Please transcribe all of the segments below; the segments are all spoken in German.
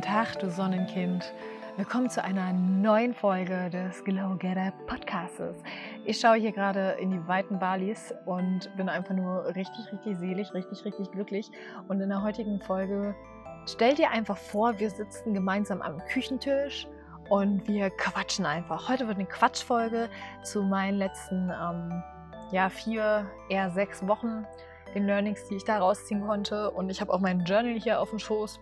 Guten Tag, du Sonnenkind. Willkommen zu einer neuen Folge des Glow Getter Podcasts. Ich schaue hier gerade in die weiten Balis und bin einfach nur richtig, richtig selig, richtig, richtig glücklich. Und in der heutigen Folge stell dir einfach vor, wir sitzen gemeinsam am Küchentisch und wir quatschen einfach. Heute wird eine Quatschfolge zu meinen letzten ähm, ja, vier, eher sechs Wochen, den Learnings, die ich da rausziehen konnte. Und ich habe auch mein Journal hier auf dem Schoß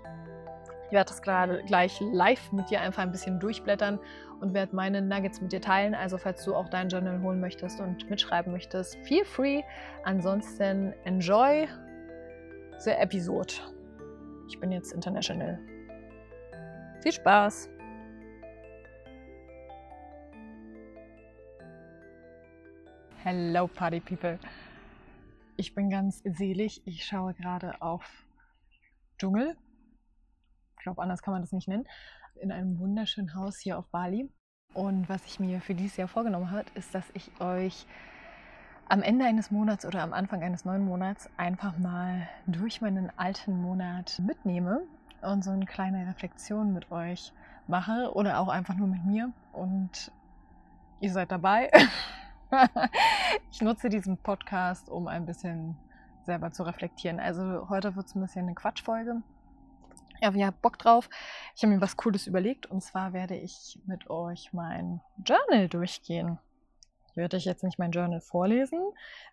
ich werde das gerade gleich live mit dir einfach ein bisschen durchblättern und werde meine Nuggets mit dir teilen. Also falls du auch dein Journal holen möchtest und mitschreiben möchtest, feel free. Ansonsten enjoy the episode. Ich bin jetzt international. Viel Spaß! Hello Party People. Ich bin ganz selig. Ich schaue gerade auf Dschungel ich glaube, anders kann man das nicht nennen, in einem wunderschönen Haus hier auf Bali. Und was ich mir für dieses Jahr vorgenommen habe, ist, dass ich euch am Ende eines Monats oder am Anfang eines neuen Monats einfach mal durch meinen alten Monat mitnehme und so eine kleine Reflexion mit euch mache oder auch einfach nur mit mir. Und ihr seid dabei. ich nutze diesen Podcast, um ein bisschen selber zu reflektieren. Also heute wird es ein bisschen eine Quatschfolge. Ja, wir habt Bock drauf. Ich habe mir was Cooles überlegt und zwar werde ich mit euch mein Journal durchgehen. Ich werde euch jetzt nicht mein Journal vorlesen,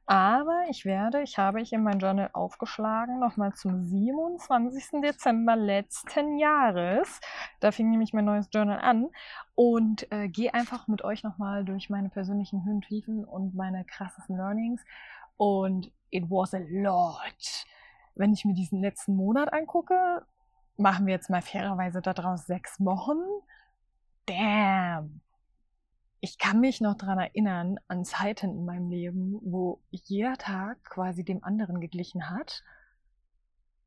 aber ich werde, ich habe ich in mein Journal aufgeschlagen, nochmal zum 27. Dezember letzten Jahres. Da fing nämlich mein neues Journal an und äh, gehe einfach mit euch nochmal durch meine persönlichen Höhen, Tiefen und meine krassesten Learnings. Und it was a lot. Wenn ich mir diesen letzten Monat angucke, machen wir jetzt mal fairerweise daraus sechs Wochen. Damn. Ich kann mich noch daran erinnern, an Zeiten in meinem Leben, wo jeder Tag quasi dem anderen geglichen hat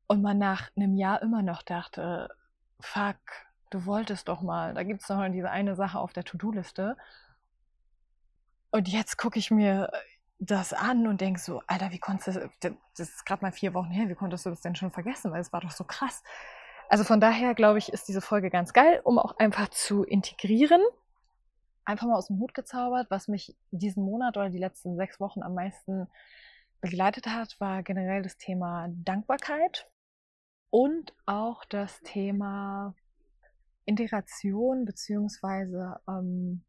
und man nach einem Jahr immer noch dachte, fuck, du wolltest doch mal, da gibt es noch diese eine Sache auf der To-Do-Liste. Und jetzt gucke ich mir das an und denke so, Alter, wie konntest du, das ist gerade mal vier Wochen her, wie konntest du das denn schon vergessen, weil es war doch so krass. Also von daher glaube ich, ist diese Folge ganz geil, um auch einfach zu integrieren. Einfach mal aus dem Hut gezaubert, was mich diesen Monat oder die letzten sechs Wochen am meisten begleitet hat, war generell das Thema Dankbarkeit und auch das Thema Integration beziehungsweise ähm,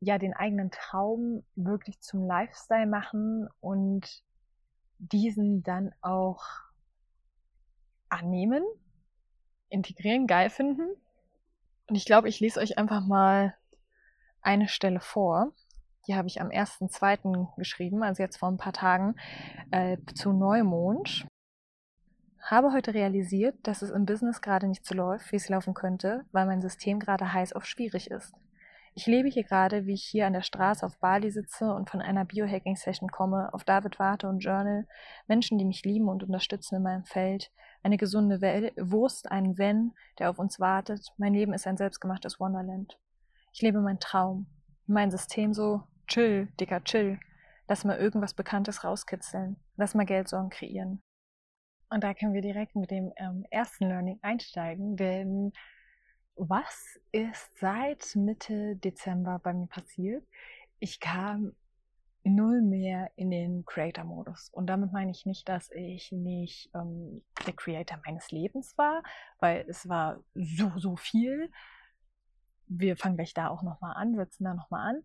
ja den eigenen Traum wirklich zum Lifestyle machen und diesen dann auch annehmen, integrieren, geil finden. Und ich glaube, ich lese euch einfach mal eine Stelle vor. Die habe ich am 1.2. geschrieben, also jetzt vor ein paar Tagen, äh, zu Neumond. Habe heute realisiert, dass es im Business gerade nicht so läuft, wie es laufen könnte, weil mein System gerade heiß auf schwierig ist. Ich lebe hier gerade, wie ich hier an der Straße auf Bali sitze und von einer Biohacking-Session komme, auf David warte und Journal, Menschen, die mich lieben und unterstützen in meinem Feld, eine gesunde Wurst, einen Wenn, der auf uns wartet. Mein Leben ist ein selbstgemachtes Wonderland. Ich lebe meinen Traum. Mein System so, chill, dicker, chill. Lass mal irgendwas Bekanntes rauskitzeln. Lass mal Geldsorgen kreieren. Und da können wir direkt mit dem ähm, ersten Learning einsteigen, denn was ist seit Mitte Dezember bei mir passiert? Ich kam null mehr in den Creator-Modus. Und damit meine ich nicht, dass ich nicht ähm, der Creator meines Lebens war, weil es war so, so viel. Wir fangen gleich da auch nochmal an, setzen da nochmal an.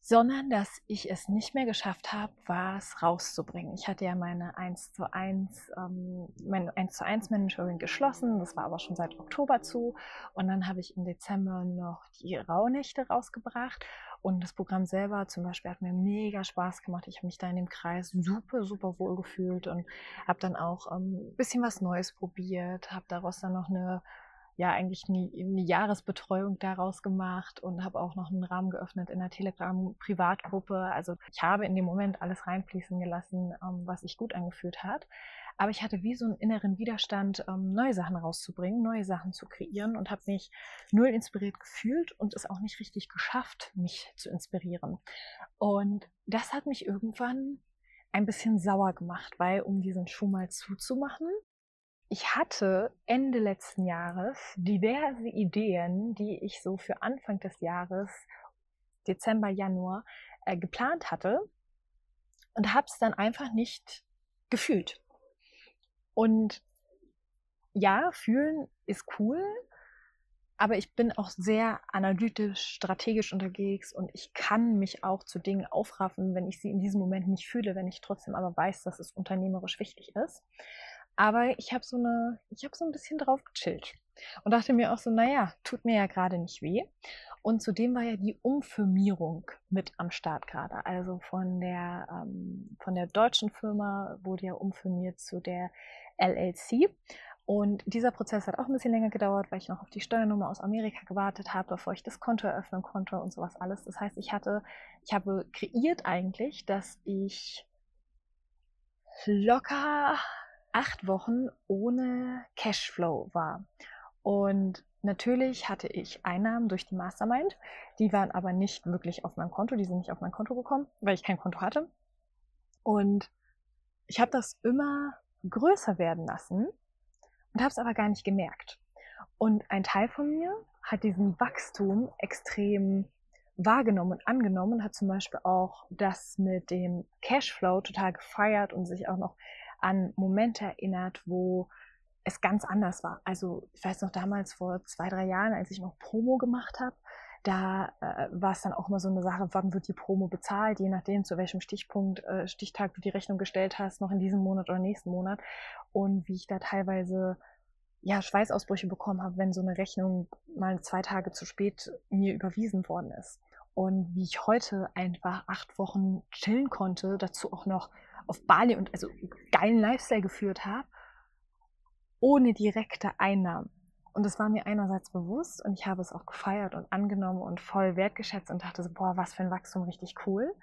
Sondern dass ich es nicht mehr geschafft habe, was rauszubringen. Ich hatte ja meine 1 zu 1, ähm, mein 1 zu 1 Mentoring geschlossen, das war aber schon seit Oktober zu. Und dann habe ich im Dezember noch die Rauhnächte rausgebracht und das Programm selber zum Beispiel hat mir mega Spaß gemacht. Ich habe mich da in dem Kreis super, super wohl gefühlt und habe dann auch ein ähm, bisschen was Neues probiert, habe daraus dann noch eine, ja, eigentlich eine, eine Jahresbetreuung daraus gemacht und habe auch noch einen Rahmen geöffnet in der Telegram-Privatgruppe. Also ich habe in dem Moment alles reinfließen gelassen, ähm, was sich gut angefühlt hat. Aber ich hatte wie so einen inneren Widerstand, ähm, neue Sachen rauszubringen, neue Sachen zu kreieren und habe mich null inspiriert gefühlt und es auch nicht richtig geschafft, mich zu inspirieren. Und das hat mich irgendwann ein bisschen sauer gemacht, weil um diesen Schuh mal zuzumachen, ich hatte Ende letzten Jahres diverse Ideen, die ich so für Anfang des Jahres, Dezember, Januar, äh, geplant hatte und habe es dann einfach nicht gefühlt. Und ja, fühlen ist cool, aber ich bin auch sehr analytisch, strategisch unterwegs und ich kann mich auch zu Dingen aufraffen, wenn ich sie in diesem Moment nicht fühle, wenn ich trotzdem aber weiß, dass es unternehmerisch wichtig ist. Aber ich habe so eine, ich habe so ein bisschen drauf gechillt und dachte mir auch so, naja, tut mir ja gerade nicht weh. Und zudem war ja die Umfirmierung mit am Start gerade. Also von der, ähm, von der deutschen Firma wurde ja umfirmiert zu der LLC. Und dieser Prozess hat auch ein bisschen länger gedauert, weil ich noch auf die Steuernummer aus Amerika gewartet habe, bevor ich das Konto eröffnen konnte und sowas alles. Das heißt, ich hatte, ich habe kreiert eigentlich, dass ich locker acht Wochen ohne Cashflow war. Und natürlich hatte ich Einnahmen durch die Mastermind, die waren aber nicht wirklich auf meinem Konto, die sind nicht auf mein Konto gekommen, weil ich kein Konto hatte. Und ich habe das immer größer werden lassen und habe es aber gar nicht gemerkt. Und ein Teil von mir hat diesen Wachstum extrem wahrgenommen und angenommen und hat zum Beispiel auch das mit dem Cashflow total gefeiert und sich auch noch an Momente erinnert, wo es ganz anders war. Also ich weiß noch damals vor zwei, drei Jahren, als ich noch Promo gemacht habe, da äh, war es dann auch mal so eine Sache, wann wird die Promo bezahlt, je nachdem, zu welchem Stichpunkt, äh, Stichtag du die Rechnung gestellt hast, noch in diesem Monat oder nächsten Monat. Und wie ich da teilweise ja, Schweißausbrüche bekommen habe, wenn so eine Rechnung mal zwei Tage zu spät mir überwiesen worden ist. Und wie ich heute einfach acht Wochen chillen konnte, dazu auch noch auf Bali und also geilen Lifestyle geführt habe, ohne direkte Einnahmen. Und das war mir einerseits bewusst und ich habe es auch gefeiert und angenommen und voll wertgeschätzt und dachte so, boah, was für ein Wachstum, richtig cool.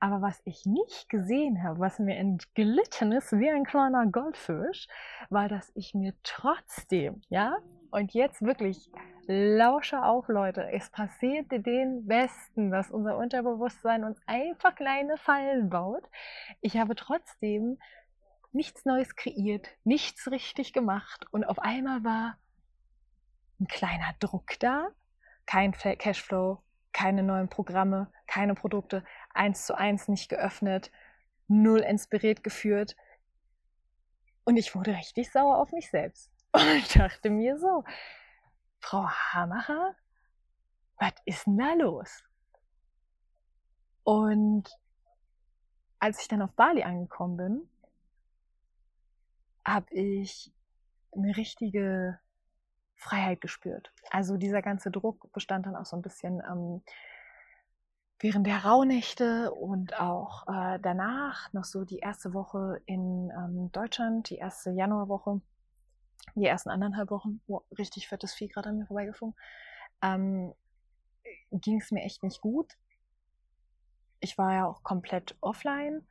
Aber was ich nicht gesehen habe, was mir entglitten ist wie ein kleiner Goldfisch, war, dass ich mir trotzdem, ja, und jetzt wirklich lausche auf, Leute. Es passiert den Besten, dass unser Unterbewusstsein uns einfach kleine Fallen baut. Ich habe trotzdem nichts Neues kreiert, nichts richtig gemacht und auf einmal war ein kleiner Druck da, kein Cashflow, keine neuen Programme, keine Produkte, eins zu eins nicht geöffnet, null inspiriert geführt. Und ich wurde richtig sauer auf mich selbst. Und ich dachte mir so, Frau Hamacher, was ist denn da los? Und als ich dann auf Bali angekommen bin, habe ich eine richtige Freiheit gespürt. Also dieser ganze Druck bestand dann auch so ein bisschen ähm, während der Rauhnächte und auch äh, danach noch so die erste Woche in ähm, Deutschland, die erste Januarwoche, die ersten anderthalb Wochen, oh, richtig fettes Vieh gerade an mir vorbeigeflogen, ähm, ging es mir echt nicht gut. Ich war ja auch komplett offline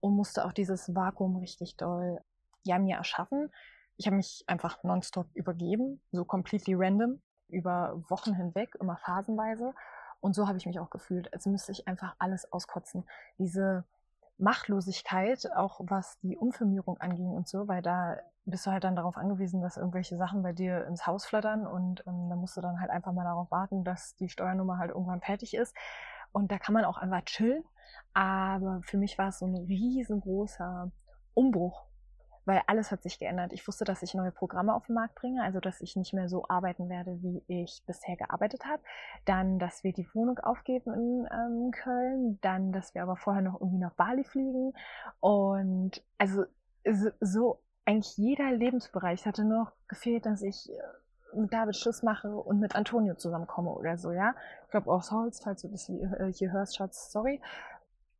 und musste auch dieses Vakuum richtig doll ja, mir erschaffen. Ich habe mich einfach nonstop übergeben, so completely random, über Wochen hinweg, immer phasenweise. Und so habe ich mich auch gefühlt, als müsste ich einfach alles auskotzen. Diese Machtlosigkeit, auch was die Umfirmierung anging und so, weil da bist du halt dann darauf angewiesen, dass irgendwelche Sachen bei dir ins Haus flattern und ähm, da musst du dann halt einfach mal darauf warten, dass die Steuernummer halt irgendwann fertig ist. Und da kann man auch einfach chillen. Aber für mich war es so ein riesengroßer Umbruch, weil alles hat sich geändert. Ich wusste, dass ich neue Programme auf den Markt bringe, also dass ich nicht mehr so arbeiten werde, wie ich bisher gearbeitet habe. Dann, dass wir die Wohnung aufgeben in ähm, Köln. Dann, dass wir aber vorher noch irgendwie nach Bali fliegen. Und also so eigentlich jeder Lebensbereich hatte noch gefehlt, dass ich äh, mit David Schluss mache und mit Antonio zusammenkomme oder so, ja. Ich glaube auch Holz, falls du das hier, hier hörst, Schatz, sorry.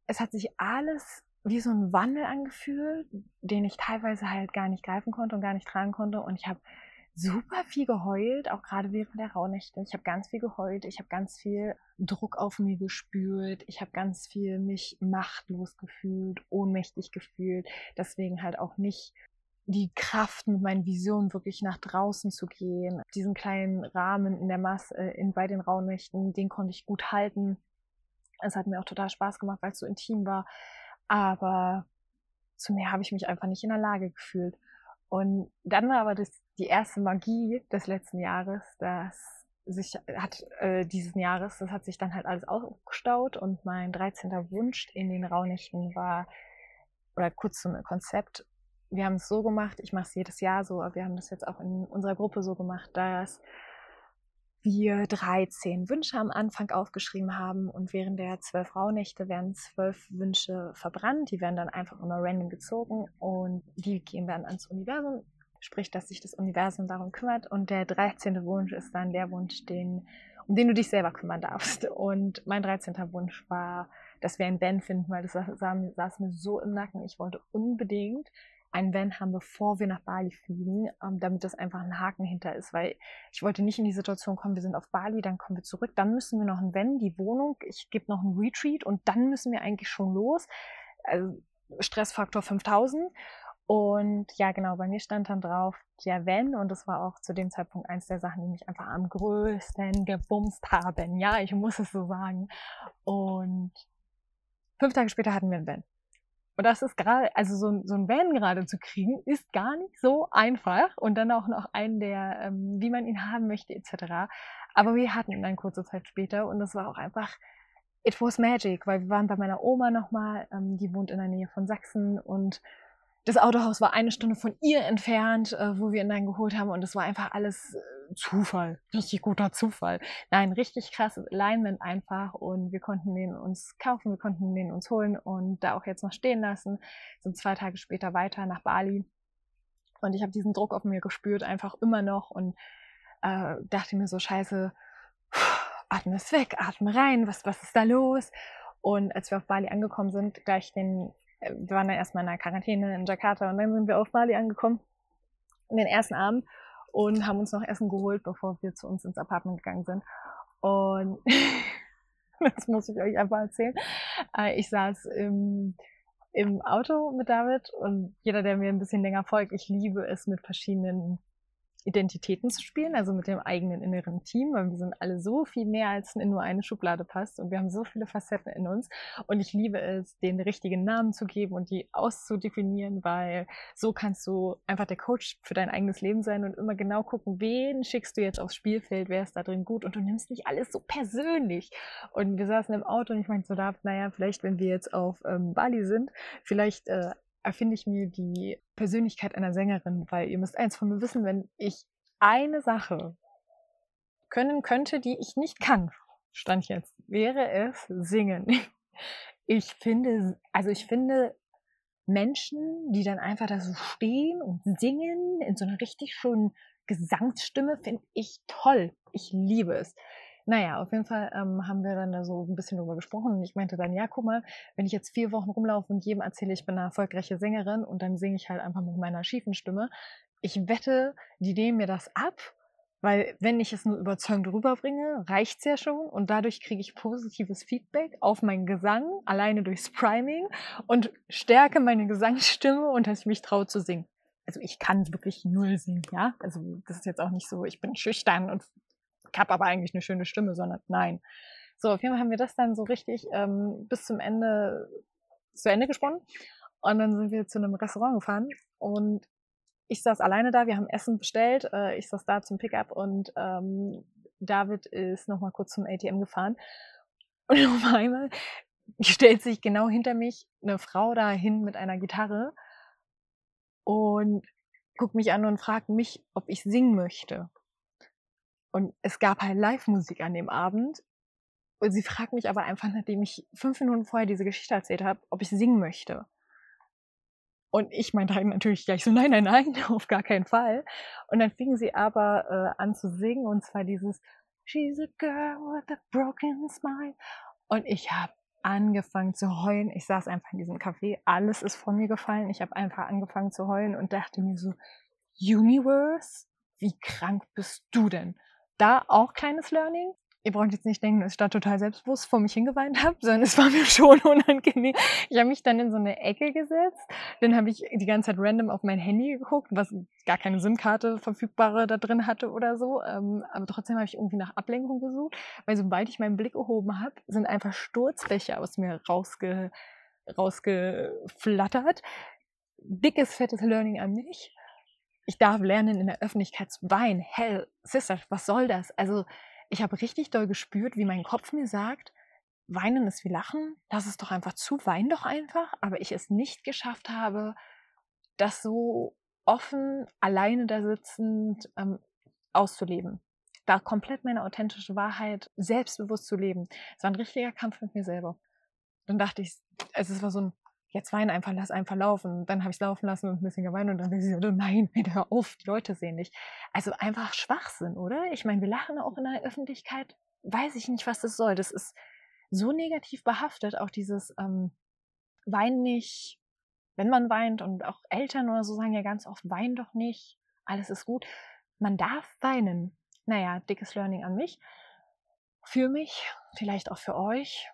Es hat sich alles wie so ein Wandel angefühlt, den ich teilweise halt gar nicht greifen konnte und gar nicht tragen konnte. Und ich habe super viel geheult, auch gerade während der Rauhnächte. Ich habe ganz viel geheult, ich habe ganz viel Druck auf mir gespürt, ich habe ganz viel mich machtlos gefühlt, ohnmächtig gefühlt, deswegen halt auch nicht die Kraft mit meinen Visionen wirklich nach draußen zu gehen. Diesen kleinen Rahmen in der Masse, äh, in, bei den Rauhnächten, den konnte ich gut halten. Es hat mir auch total Spaß gemacht, weil es so intim war. Aber zu mehr habe ich mich einfach nicht in der Lage gefühlt. Und dann war aber das, die erste Magie des letzten Jahres, dass sich hat äh, diesen Jahres, das hat sich dann halt alles aufgestaut und mein 13. Wunsch in den Raunächten war, oder kurz zum Konzept, wir haben es so gemacht, ich mache es jedes Jahr so, aber wir haben das jetzt auch in unserer Gruppe so gemacht, dass wir 13 Wünsche am Anfang aufgeschrieben haben und während der zwölf Rauhnächte werden zwölf Wünsche verbrannt. Die werden dann einfach immer random gezogen und die gehen dann ans Universum sprich, dass sich das Universum darum kümmert. Und der 13. Wunsch ist dann der Wunsch, den, um den du dich selber kümmern darfst. Und mein 13. Wunsch war, dass wir ein Van finden, weil das saß, saß mir so im Nacken. Ich wollte unbedingt ein Van haben, bevor wir nach Bali fliegen, ähm, damit das einfach ein Haken hinter ist, weil ich wollte nicht in die Situation kommen, wir sind auf Bali, dann kommen wir zurück, dann müssen wir noch ein Van, die Wohnung, ich gebe noch ein Retreat und dann müssen wir eigentlich schon los. Also Stressfaktor 5000 und ja, genau, bei mir stand dann drauf, ja, wenn, und das war auch zu dem Zeitpunkt eins der Sachen, die mich einfach am größten gebumst haben. Ja, ich muss es so sagen. Und fünf Tage später hatten wir ein Van. Und das ist gerade, also so, so ein Van gerade zu kriegen, ist gar nicht so einfach. Und dann auch noch einen, der, ähm, wie man ihn haben möchte, etc. Aber wir hatten ihn dann kurze Zeit später und das war auch einfach, it was magic, weil wir waren bei meiner Oma nochmal, ähm, die wohnt in der Nähe von Sachsen und das Autohaus war eine Stunde von ihr entfernt, äh, wo wir ihn dann geholt haben. Und es war einfach alles äh, Zufall. Richtig guter Zufall. Nein, richtig krasses Alignment einfach. Und wir konnten den uns kaufen, wir konnten den uns holen und da auch jetzt noch stehen lassen. Sind zwei Tage später weiter nach Bali. Und ich habe diesen Druck auf mir gespürt, einfach immer noch. Und äh, dachte mir so, scheiße, atme es weg, atme rein, was, was ist da los? Und als wir auf Bali angekommen sind, gleich den wir waren dann erstmal in der Quarantäne in Jakarta und dann sind wir auf Bali angekommen, in den ersten Abend und haben uns noch Essen geholt, bevor wir zu uns ins Apartment gegangen sind. Und das muss ich euch einfach erzählen. Äh, ich saß im, im Auto mit David und jeder, der mir ein bisschen länger folgt, ich liebe es mit verschiedenen Identitäten zu spielen, also mit dem eigenen inneren Team, weil wir sind alle so viel mehr, als in nur eine Schublade passt und wir haben so viele Facetten in uns und ich liebe es, den richtigen Namen zu geben und die auszudefinieren, weil so kannst du einfach der Coach für dein eigenes Leben sein und immer genau gucken, wen schickst du jetzt aufs Spielfeld, wer ist da drin gut und du nimmst nicht alles so persönlich. Und wir saßen im Auto und ich meinte so, da, naja, vielleicht wenn wir jetzt auf ähm, Bali sind, vielleicht äh, erfinde ich mir die Persönlichkeit einer Sängerin, weil ihr müsst eins von mir wissen, wenn ich eine Sache können könnte, die ich nicht kann, stand jetzt, wäre es singen. Ich finde, also ich finde Menschen, die dann einfach da so stehen und singen in so einer richtig schönen Gesangsstimme, finde ich toll. Ich liebe es. Naja, auf jeden Fall ähm, haben wir dann da so ein bisschen drüber gesprochen und ich meinte dann, ja, guck mal, wenn ich jetzt vier Wochen rumlaufe und jedem erzähle, ich bin eine erfolgreiche Sängerin und dann singe ich halt einfach mit meiner schiefen Stimme, ich wette, die nehmen mir das ab, weil wenn ich es nur überzeugend rüberbringe, reicht's ja schon und dadurch kriege ich positives Feedback auf meinen Gesang, alleine durchs Priming und stärke meine Gesangsstimme und dass ich mich traue zu singen also ich kann wirklich null singen, ja. Also das ist jetzt auch nicht so, ich bin schüchtern und habe aber eigentlich eine schöne Stimme, sondern nein. So, auf jeden Fall haben wir das dann so richtig ähm, bis zum Ende zu Ende gesponnen. Und dann sind wir zu einem Restaurant gefahren und ich saß alleine da, wir haben Essen bestellt, äh, ich saß da zum Pickup und ähm, David ist nochmal kurz zum ATM gefahren. Und auf einmal stellt sich genau hinter mich eine Frau da hin mit einer Gitarre und guckt mich an und fragt mich, ob ich singen möchte. Und es gab halt Live-Musik an dem Abend. Und sie fragt mich aber einfach, nachdem ich fünf Minuten vorher diese Geschichte erzählt habe, ob ich singen möchte. Und ich meinte halt natürlich gleich so, nein, nein, nein, auf gar keinen Fall. Und dann fing sie aber äh, an zu singen und zwar dieses She's a girl with a broken smile. Und ich habe angefangen zu heulen. Ich saß einfach in diesem Café, alles ist von mir gefallen. Ich habe einfach angefangen zu heulen und dachte mir so, Universe, wie krank bist du denn? Da auch kleines Learning. Ihr braucht jetzt nicht denken, dass ich da total selbstbewusst vor mich hingeweint habe, sondern es war mir schon unangenehm. Ich habe mich dann in so eine Ecke gesetzt, dann habe ich die ganze Zeit random auf mein Handy geguckt, was gar keine SIM-Karte verfügbare da drin hatte oder so. Ähm, aber trotzdem habe ich irgendwie nach Ablenkung gesucht, weil sobald ich meinen Blick erhoben habe, sind einfach Sturzbäche aus mir rausge rausgeflattert. Dickes, fettes Learning an mich ich darf lernen, in der Öffentlichkeit zu weinen. Hell, Sister, was soll das? Also, ich habe richtig doll gespürt, wie mein Kopf mir sagt, weinen ist wie lachen, lass es doch einfach zu, wein doch einfach. Aber ich es nicht geschafft habe, das so offen, alleine da sitzend ähm, auszuleben. Da komplett meine authentische Wahrheit selbstbewusst zu leben. Es war ein richtiger Kampf mit mir selber. Dann dachte ich, also es war so ein, jetzt wein einfach, lass einfach laufen. Dann habe ich es laufen lassen und ein bisschen geweint und dann dachte ich, oh nein, hör auf, die Leute sehen dich. Also einfach Schwachsinn, oder? Ich meine, wir lachen auch in der Öffentlichkeit. Weiß ich nicht, was das soll. Das ist so negativ behaftet, auch dieses ähm, Wein nicht, wenn man weint und auch Eltern oder so sagen ja ganz oft, wein doch nicht, alles ist gut. Man darf weinen. Naja, dickes Learning an mich. Für mich, vielleicht auch für euch.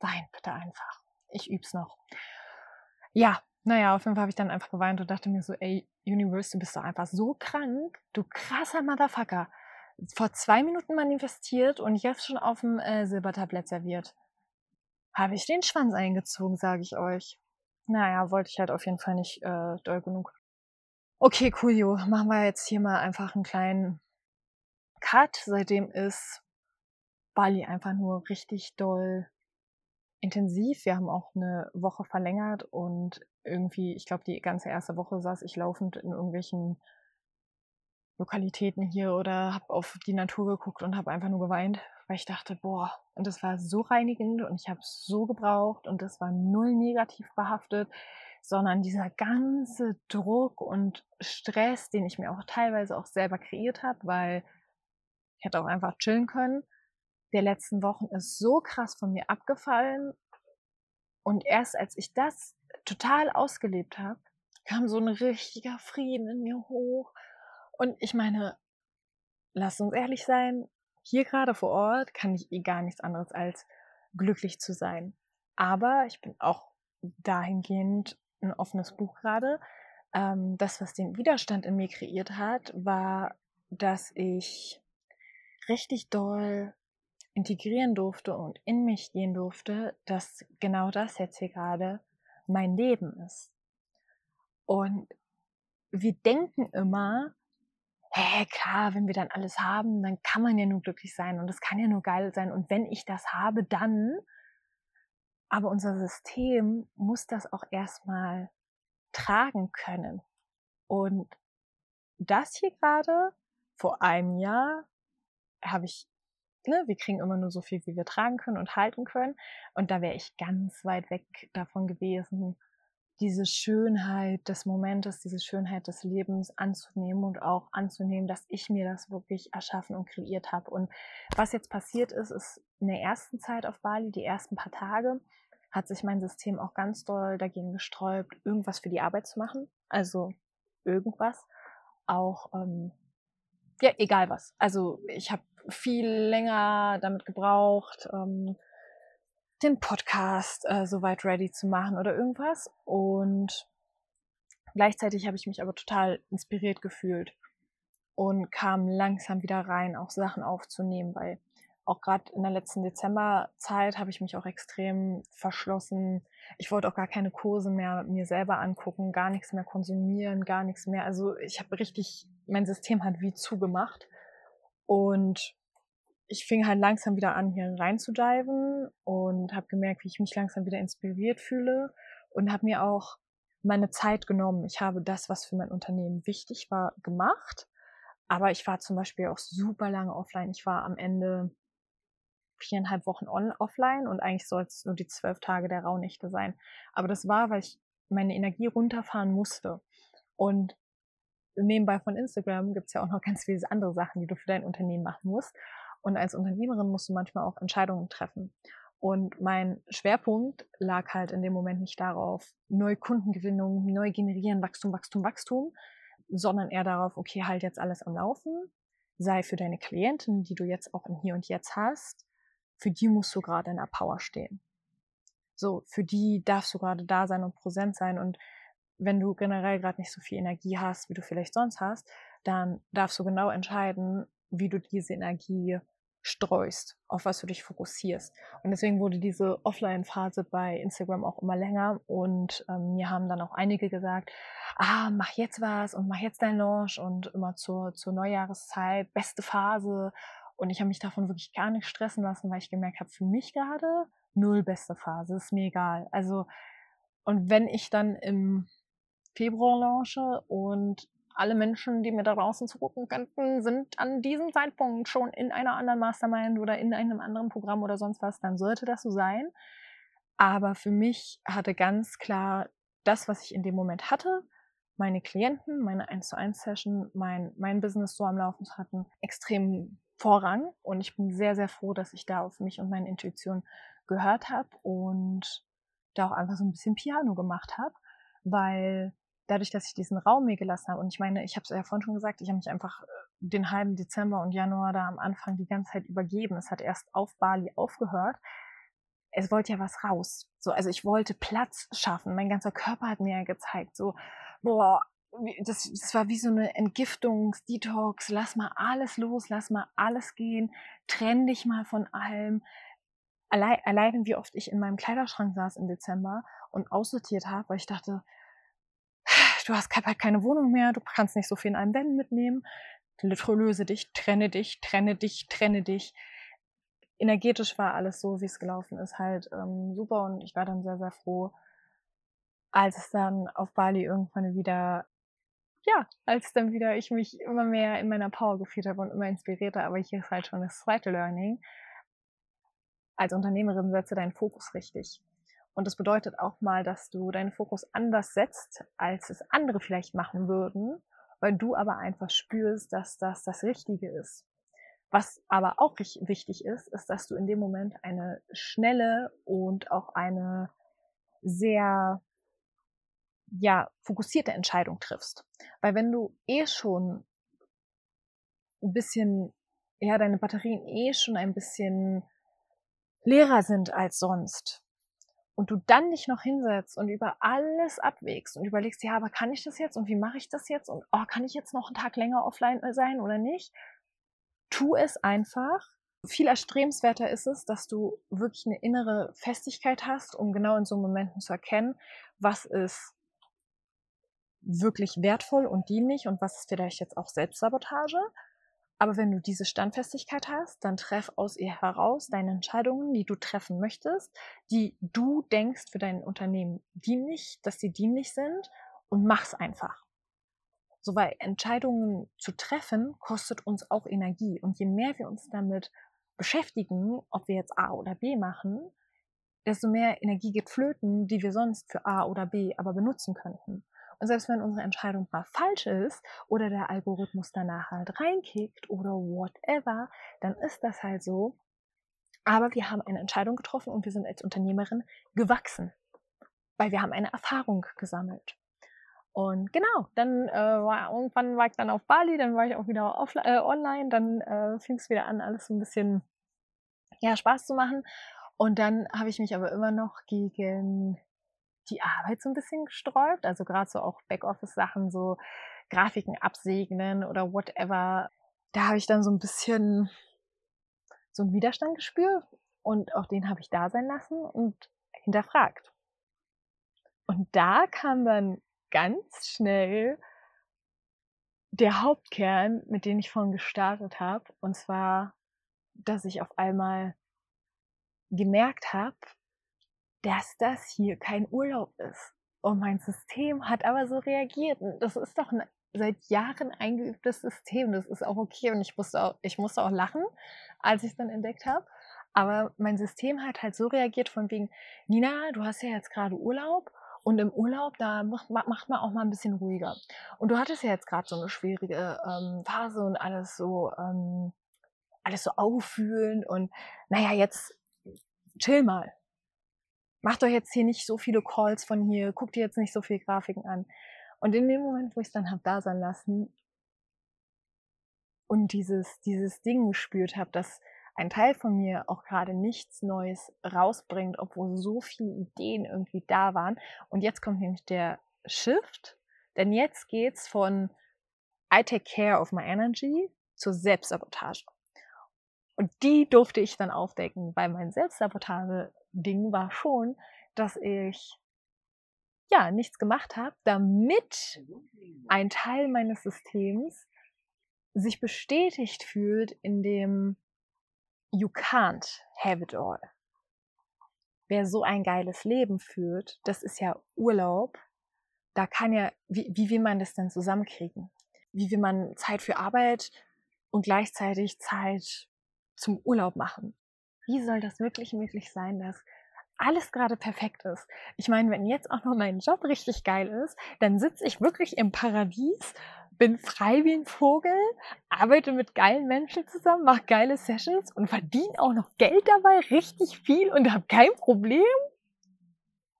Wein bitte einfach. Ich üb's noch. Ja, naja, auf jeden Fall habe ich dann einfach geweint und dachte mir so, ey, Universe, du bist doch einfach so krank. Du krasser Motherfucker. Vor zwei Minuten manifestiert und jetzt schon auf dem äh, Silbertablett serviert. Habe ich den Schwanz eingezogen, sage ich euch. Naja, wollte ich halt auf jeden Fall nicht äh, doll genug. Okay, coolio. Machen wir jetzt hier mal einfach einen kleinen Cut. Seitdem ist Bali einfach nur richtig doll intensiv. Wir haben auch eine Woche verlängert und irgendwie, ich glaube, die ganze erste Woche saß ich laufend in irgendwelchen Lokalitäten hier oder habe auf die Natur geguckt und habe einfach nur geweint, weil ich dachte, boah, und das war so reinigend und ich habe es so gebraucht und das war null negativ behaftet, sondern dieser ganze Druck und Stress, den ich mir auch teilweise auch selber kreiert habe, weil ich hätte auch einfach chillen können, der letzten Wochen ist so krass von mir abgefallen und erst als ich das total ausgelebt habe, kam so ein richtiger Frieden in mir hoch und ich meine, lasst uns ehrlich sein, hier gerade vor Ort kann ich eh gar nichts anderes als glücklich zu sein. Aber ich bin auch dahingehend ein offenes Buch gerade. Ähm, das, was den Widerstand in mir kreiert hat, war, dass ich richtig doll integrieren durfte und in mich gehen durfte, dass genau das jetzt hier gerade mein Leben ist. Und wir denken immer, hä, klar, wenn wir dann alles haben, dann kann man ja nur glücklich sein und es kann ja nur geil sein. Und wenn ich das habe, dann. Aber unser System muss das auch erstmal tragen können. Und das hier gerade, vor einem Jahr, habe ich, ne, wir kriegen immer nur so viel, wie wir tragen können und halten können. Und da wäre ich ganz weit weg davon gewesen, diese Schönheit des Momentes, diese Schönheit des Lebens anzunehmen und auch anzunehmen, dass ich mir das wirklich erschaffen und kreiert habe. Und was jetzt passiert ist, ist in der ersten Zeit auf Bali, die ersten paar Tage, hat sich mein System auch ganz doll dagegen gesträubt, irgendwas für die Arbeit zu machen. Also irgendwas. Auch, ähm, ja, egal was. Also ich habe viel länger damit gebraucht, ähm, den Podcast äh, soweit ready zu machen oder irgendwas. Und gleichzeitig habe ich mich aber total inspiriert gefühlt und kam langsam wieder rein, auch Sachen aufzunehmen, weil auch gerade in der letzten Dezemberzeit habe ich mich auch extrem verschlossen. Ich wollte auch gar keine Kurse mehr mir selber angucken, gar nichts mehr konsumieren, gar nichts mehr. Also ich habe richtig, mein System hat wie zugemacht. Und ich fing halt langsam wieder an, hier reinzudiven und habe gemerkt, wie ich mich langsam wieder inspiriert fühle und habe mir auch meine Zeit genommen. Ich habe das, was für mein Unternehmen wichtig war, gemacht. Aber ich war zum Beispiel auch super lange offline. Ich war am Ende viereinhalb Wochen on offline und eigentlich soll es nur die zwölf Tage der Rauhnächte sein. Aber das war, weil ich meine Energie runterfahren musste. Und nebenbei von Instagram gibt's ja auch noch ganz viele andere Sachen, die du für dein Unternehmen machen musst. Und als Unternehmerin musst du manchmal auch Entscheidungen treffen. Und mein Schwerpunkt lag halt in dem Moment nicht darauf, neue Kundengewinnung, neu generieren, Wachstum, Wachstum, Wachstum, sondern eher darauf, okay, halt jetzt alles am Laufen, sei für deine Klienten, die du jetzt auch im Hier und Jetzt hast, für die musst du gerade in der Power stehen. So, für die darfst du gerade da sein und präsent sein. Und wenn du generell gerade nicht so viel Energie hast, wie du vielleicht sonst hast, dann darfst du genau entscheiden, wie du diese Energie streust, auf was du dich fokussierst. Und deswegen wurde diese Offline-Phase bei Instagram auch immer länger. Und ähm, mir haben dann auch einige gesagt, ah, mach jetzt was und mach jetzt dein Launch und immer zur, zur Neujahreszeit, beste Phase. Und ich habe mich davon wirklich gar nicht stressen lassen, weil ich gemerkt habe, für mich gerade null beste Phase, ist mir egal. Also, und wenn ich dann im Februar launche und alle Menschen, die mir da draußen zugucken könnten, sind an diesem Zeitpunkt schon in einer anderen Mastermind oder in einem anderen Programm oder sonst was, dann sollte das so sein. Aber für mich hatte ganz klar das, was ich in dem Moment hatte, meine Klienten, meine 1 zu 1 Session, mein, mein Business so am Laufen hatten, extrem Vorrang. Und ich bin sehr, sehr froh, dass ich da auf mich und meine Intuition gehört habe und da auch einfach so ein bisschen Piano gemacht habe, weil dadurch, dass ich diesen Raum mir gelassen habe, und ich meine, ich habe es ja vorhin schon gesagt, ich habe mich einfach äh, den halben Dezember und Januar da am Anfang die ganze Zeit übergeben. Es hat erst auf Bali aufgehört. Es wollte ja was raus. So, also ich wollte Platz schaffen. Mein ganzer Körper hat mir ja gezeigt, so, boah, das, das war wie so eine Entgiftungs-, Detox. Lass mal alles los, lass mal alles gehen, trenn dich mal von allem. Allein, allein wie oft ich in meinem Kleiderschrank saß im Dezember und aussortiert habe, weil ich dachte, du hast halt keine Wohnung mehr, du kannst nicht so viel in einem Wänden mitnehmen. Löse dich, trenne dich, trenne dich, trenne dich. Energetisch war alles so, wie es gelaufen ist, halt ähm, super und ich war dann sehr, sehr froh, als es dann auf Bali irgendwann wieder, ja, als dann wieder ich mich immer mehr in meiner Power gefühlt habe und immer inspirierter, aber hier ist halt schon das zweite Learning. Als Unternehmerin setze deinen Fokus richtig. Und das bedeutet auch mal, dass du deinen Fokus anders setzt, als es andere vielleicht machen würden, weil du aber einfach spürst, dass das das Richtige ist. Was aber auch wichtig ist, ist, dass du in dem Moment eine schnelle und auch eine sehr ja, fokussierte Entscheidung triffst. Weil wenn du eh schon ein bisschen, ja, deine Batterien eh schon ein bisschen leerer sind als sonst, und du dann dich noch hinsetzt und über alles abwägst und überlegst, ja, aber kann ich das jetzt und wie mache ich das jetzt und oh, kann ich jetzt noch einen Tag länger offline äh, sein oder nicht? Tu es einfach. Viel erstrebenswerter ist es, dass du wirklich eine innere Festigkeit hast, um genau in so Momenten zu erkennen, was ist wirklich wertvoll und dienlich und was ist vielleicht jetzt auch Selbstsabotage aber wenn du diese Standfestigkeit hast, dann treff aus ihr heraus deine Entscheidungen, die du treffen möchtest, die du denkst für dein Unternehmen dienlich, dass sie dienlich sind und mach's einfach. So, weil Entscheidungen zu treffen kostet uns auch Energie. Und je mehr wir uns damit beschäftigen, ob wir jetzt A oder B machen, desto mehr Energie geht flöten, die wir sonst für A oder B aber benutzen könnten. Und selbst wenn unsere Entscheidung mal falsch ist oder der Algorithmus danach halt reinkickt oder whatever, dann ist das halt so. Aber wir haben eine Entscheidung getroffen und wir sind als Unternehmerin gewachsen, weil wir haben eine Erfahrung gesammelt. Und genau, dann äh, war irgendwann war ich dann auf Bali, dann war ich auch wieder off, äh, online, dann äh, fing es wieder an, alles so ein bisschen ja, Spaß zu machen. Und dann habe ich mich aber immer noch gegen die Arbeit so ein bisschen gesträubt. Also gerade so auch Backoffice-Sachen, so Grafiken absegnen oder whatever. Da habe ich dann so ein bisschen so einen Widerstand gespürt und auch den habe ich da sein lassen und hinterfragt. Und da kam dann ganz schnell der Hauptkern, mit dem ich vorhin gestartet habe, und zwar, dass ich auf einmal gemerkt habe, dass das hier kein Urlaub ist. Und mein System hat aber so reagiert. Das ist doch ein seit Jahren eingeübtes System. Das ist auch okay. Und ich musste auch, ich musste auch lachen, als ich es dann entdeckt habe. Aber mein System hat halt so reagiert von wegen, Nina, du hast ja jetzt gerade Urlaub und im Urlaub, da macht, macht man auch mal ein bisschen ruhiger. Und du hattest ja jetzt gerade so eine schwierige ähm, Phase und alles so, ähm, alles so auffühlen und naja, jetzt chill mal mach doch jetzt hier nicht so viele Calls von hier, guck dir jetzt nicht so viele Grafiken an. Und in dem Moment, wo ich es dann habe da sein lassen und dieses, dieses Ding gespürt habe, dass ein Teil von mir auch gerade nichts Neues rausbringt, obwohl so viele Ideen irgendwie da waren. Und jetzt kommt nämlich der Shift, denn jetzt geht's von I take care of my energy zur Selbstsabotage. Und die durfte ich dann aufdecken, weil mein Selbstsabotage-Ding war schon, dass ich ja nichts gemacht habe, damit ein Teil meines Systems sich bestätigt fühlt in dem You can't have it all. Wer so ein geiles Leben führt, das ist ja Urlaub. Da kann ja, wie, wie will man das denn zusammenkriegen? Wie will man Zeit für Arbeit und gleichzeitig Zeit zum Urlaub machen? Wie soll das wirklich möglich sein, dass alles gerade perfekt ist. Ich meine, wenn jetzt auch noch mein Job richtig geil ist, dann sitze ich wirklich im Paradies, bin frei wie ein Vogel, arbeite mit geilen Menschen zusammen, mache geile Sessions und verdiene auch noch Geld dabei, richtig viel und habe kein Problem.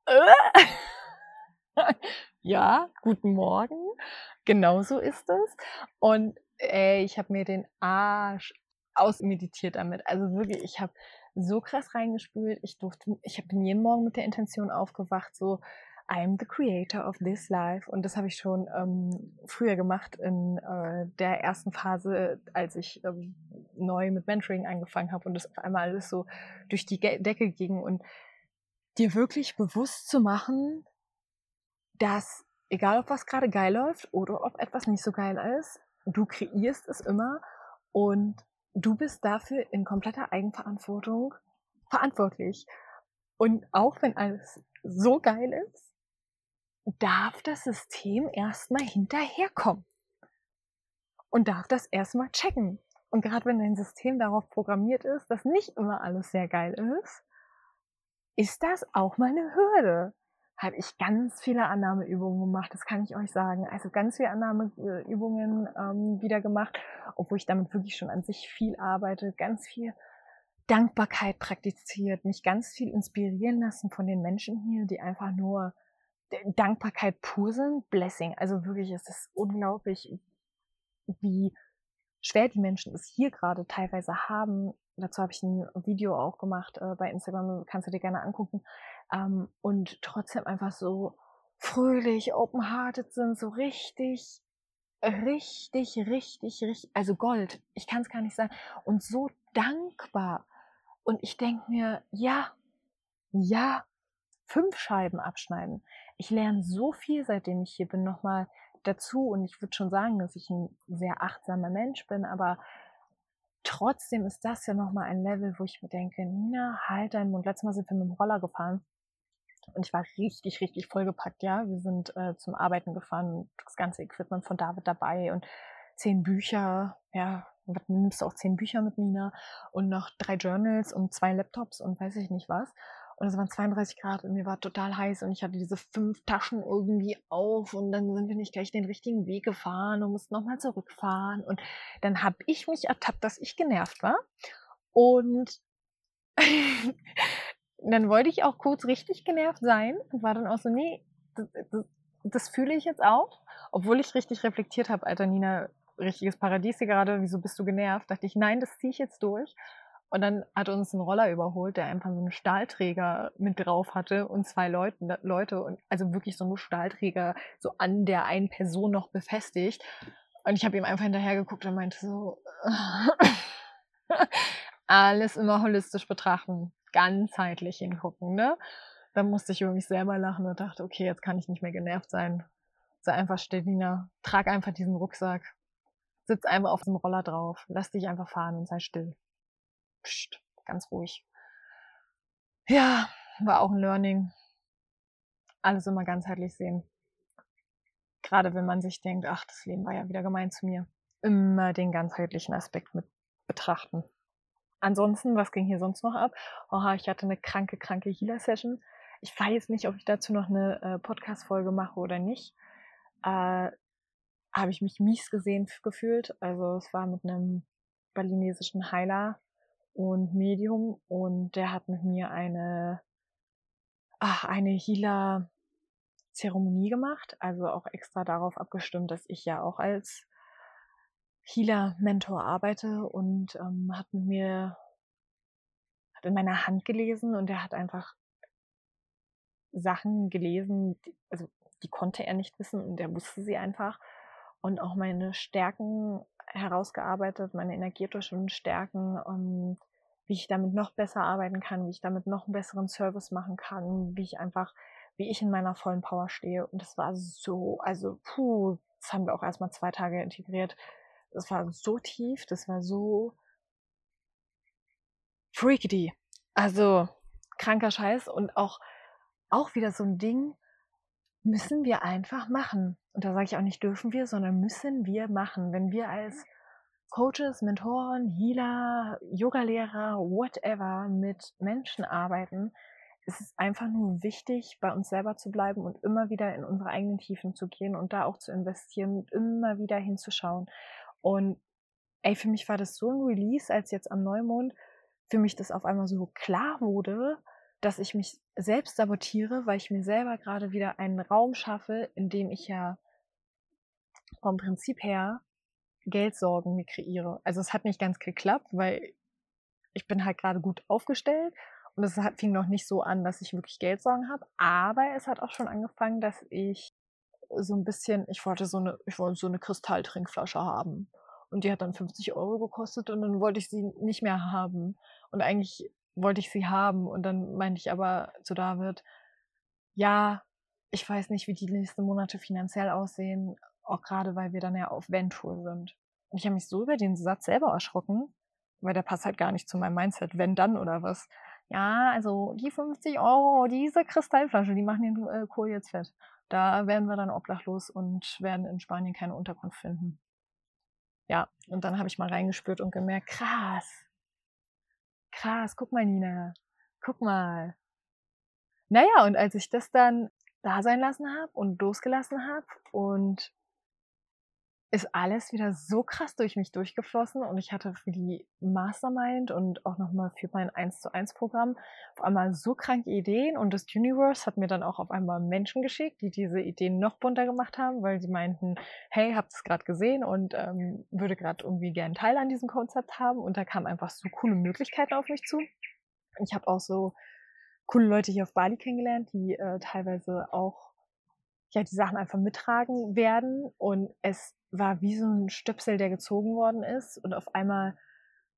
ja, guten Morgen. Genauso ist es. Und ey, ich habe mir den Arsch ausmeditiert damit. Also wirklich, ich habe so krass reingespült. Ich durfte, ich bin jeden Morgen mit der Intention aufgewacht, so I'm the creator of this life. Und das habe ich schon ähm, früher gemacht in äh, der ersten Phase, als ich ähm, neu mit Mentoring angefangen habe und das auf einmal alles so durch die Decke ging und dir wirklich bewusst zu machen, dass egal ob was gerade geil läuft oder ob etwas nicht so geil ist, du kreierst es immer und du bist dafür in kompletter Eigenverantwortung verantwortlich. Und auch wenn alles so geil ist, darf das System erstmal hinterherkommen. Und darf das erstmal checken. Und gerade wenn dein System darauf programmiert ist, dass nicht immer alles sehr geil ist, ist das auch mal eine Hürde habe ich ganz viele Annahmeübungen gemacht, das kann ich euch sagen. Also ganz viele Annahmeübungen ähm, wieder gemacht, obwohl ich damit wirklich schon an sich viel arbeite, ganz viel Dankbarkeit praktiziert, mich ganz viel inspirieren lassen von den Menschen hier, die einfach nur Dankbarkeit pur sind, Blessing. Also wirklich ist es unglaublich, wie schwer die Menschen es hier gerade teilweise haben. Dazu habe ich ein Video auch gemacht äh, bei Instagram, kannst du dir gerne angucken ähm, und trotzdem einfach so fröhlich, open-hearted sind, so richtig, richtig, richtig, richtig, also Gold, ich kann es gar nicht sagen, und so dankbar. Und ich denke mir, ja, ja, fünf Scheiben abschneiden. Ich lerne so viel, seitdem ich hier bin, nochmal dazu. Und ich würde schon sagen, dass ich ein sehr achtsamer Mensch bin, aber trotzdem ist das ja nochmal ein Level, wo ich mir denke, Nina, halt deinen Mund. Letztes Mal sind wir mit dem Roller gefahren und ich war richtig, richtig vollgepackt, ja. Wir sind äh, zum Arbeiten gefahren, das ganze Equipment von David dabei und zehn Bücher, ja, du nimmst auch zehn Bücher mit Nina und noch drei Journals und zwei Laptops und weiß ich nicht was. Und es waren 32 Grad und mir war total heiß und ich hatte diese fünf Taschen irgendwie auf und dann sind wir nicht gleich den richtigen Weg gefahren und mussten nochmal zurückfahren. Und dann habe ich mich ertappt, dass ich genervt war. Und dann wollte ich auch kurz richtig genervt sein und war dann auch so, nee, das, das, das fühle ich jetzt auch. Obwohl ich richtig reflektiert habe, Alter Nina, richtiges Paradies hier gerade, wieso bist du genervt? Dachte ich, nein, das ziehe ich jetzt durch. Und dann hat uns ein Roller überholt, der einfach so einen Stahlträger mit drauf hatte und zwei Leute, Leute und also wirklich so einen Stahlträger so an der einen Person noch befestigt. Und ich habe ihm einfach hinterher geguckt und meinte so, alles immer holistisch betrachten ganzheitlich hingucken, ne? Dann musste ich über mich selber lachen und dachte, okay, jetzt kann ich nicht mehr genervt sein. Sei einfach still, Nina. Trag einfach diesen Rucksack. Sitz einfach auf dem Roller drauf. Lass dich einfach fahren und sei still. Psst, ganz ruhig. Ja, war auch ein Learning. Alles immer ganzheitlich sehen. Gerade wenn man sich denkt, ach, das Leben war ja wieder gemein zu mir. Immer den ganzheitlichen Aspekt mit betrachten. Ansonsten, was ging hier sonst noch ab? Oha, ich hatte eine kranke, kranke Healer-Session. Ich weiß nicht, ob ich dazu noch eine äh, Podcast-Folge mache oder nicht. Äh, Habe ich mich mies gesehen gefühlt. Also es war mit einem balinesischen Heiler und Medium und der hat mit mir eine, eine Healer-Zeremonie gemacht. Also auch extra darauf abgestimmt, dass ich ja auch als Healer-Mentor arbeite und ähm, hat mit mir, hat in meiner Hand gelesen und er hat einfach Sachen gelesen, die, also die konnte er nicht wissen und er wusste sie einfach. und auch meine Stärken herausgearbeitet, meine energetischen Stärken, um, wie ich damit noch besser arbeiten kann, wie ich damit noch einen besseren Service machen kann, wie ich einfach, wie ich in meiner vollen Power stehe. Und das war so, also, puh, das haben wir auch erstmal zwei Tage integriert. Das war so tief, das war so freaky. Also, kranker Scheiß und auch, auch wieder so ein Ding, müssen wir einfach machen. Und da sage ich auch nicht dürfen wir, sondern müssen wir machen. Wenn wir als Coaches, Mentoren, Healer, Yogalehrer, whatever mit Menschen arbeiten, ist es einfach nur wichtig, bei uns selber zu bleiben und immer wieder in unsere eigenen Tiefen zu gehen und da auch zu investieren und immer wieder hinzuschauen. Und ey, für mich war das so ein Release, als jetzt am Neumond für mich das auf einmal so klar wurde, dass ich mich selbst sabotiere, weil ich mir selber gerade wieder einen Raum schaffe, in dem ich ja vom Prinzip her Geldsorgen mir kreiere. Also es hat nicht ganz geklappt, weil ich bin halt gerade gut aufgestellt und es fing noch nicht so an, dass ich wirklich Geldsorgen habe, aber es hat auch schon angefangen, dass ich so ein bisschen, ich wollte so eine, ich wollte so eine Kristalltrinkflasche haben. Und die hat dann 50 Euro gekostet und dann wollte ich sie nicht mehr haben. Und eigentlich wollte ich sie haben. Und dann meinte ich aber zu David, ja, ich weiß nicht, wie die nächsten Monate finanziell aussehen, auch gerade weil wir dann ja auf Ventur sind. Und ich habe mich so über den Satz selber erschrocken, weil der passt halt gar nicht zu meinem Mindset, wenn dann oder was. Ja, also die 50 Euro, diese Kristallflasche, die machen den äh, Kohl jetzt fett. Da werden wir dann obdachlos und werden in Spanien keine Unterkunft finden. Ja, und dann habe ich mal reingespürt und gemerkt, krass, krass, guck mal, Nina, guck mal. Naja, und als ich das dann da sein lassen habe und losgelassen habe und ist alles wieder so krass durch mich durchgeflossen und ich hatte für die Mastermind und auch nochmal für mein 1 zu 1 Programm auf einmal so kranke Ideen und das Universe hat mir dann auch auf einmal Menschen geschickt, die diese Ideen noch bunter gemacht haben, weil sie meinten, hey, habt es gerade gesehen und ähm, würde gerade irgendwie gern Teil an diesem Konzept haben und da kamen einfach so coole Möglichkeiten auf mich zu. Ich habe auch so coole Leute hier auf Bali kennengelernt, die äh, teilweise auch ja die Sachen einfach mittragen werden und es war wie so ein Stöpsel, der gezogen worden ist und auf einmal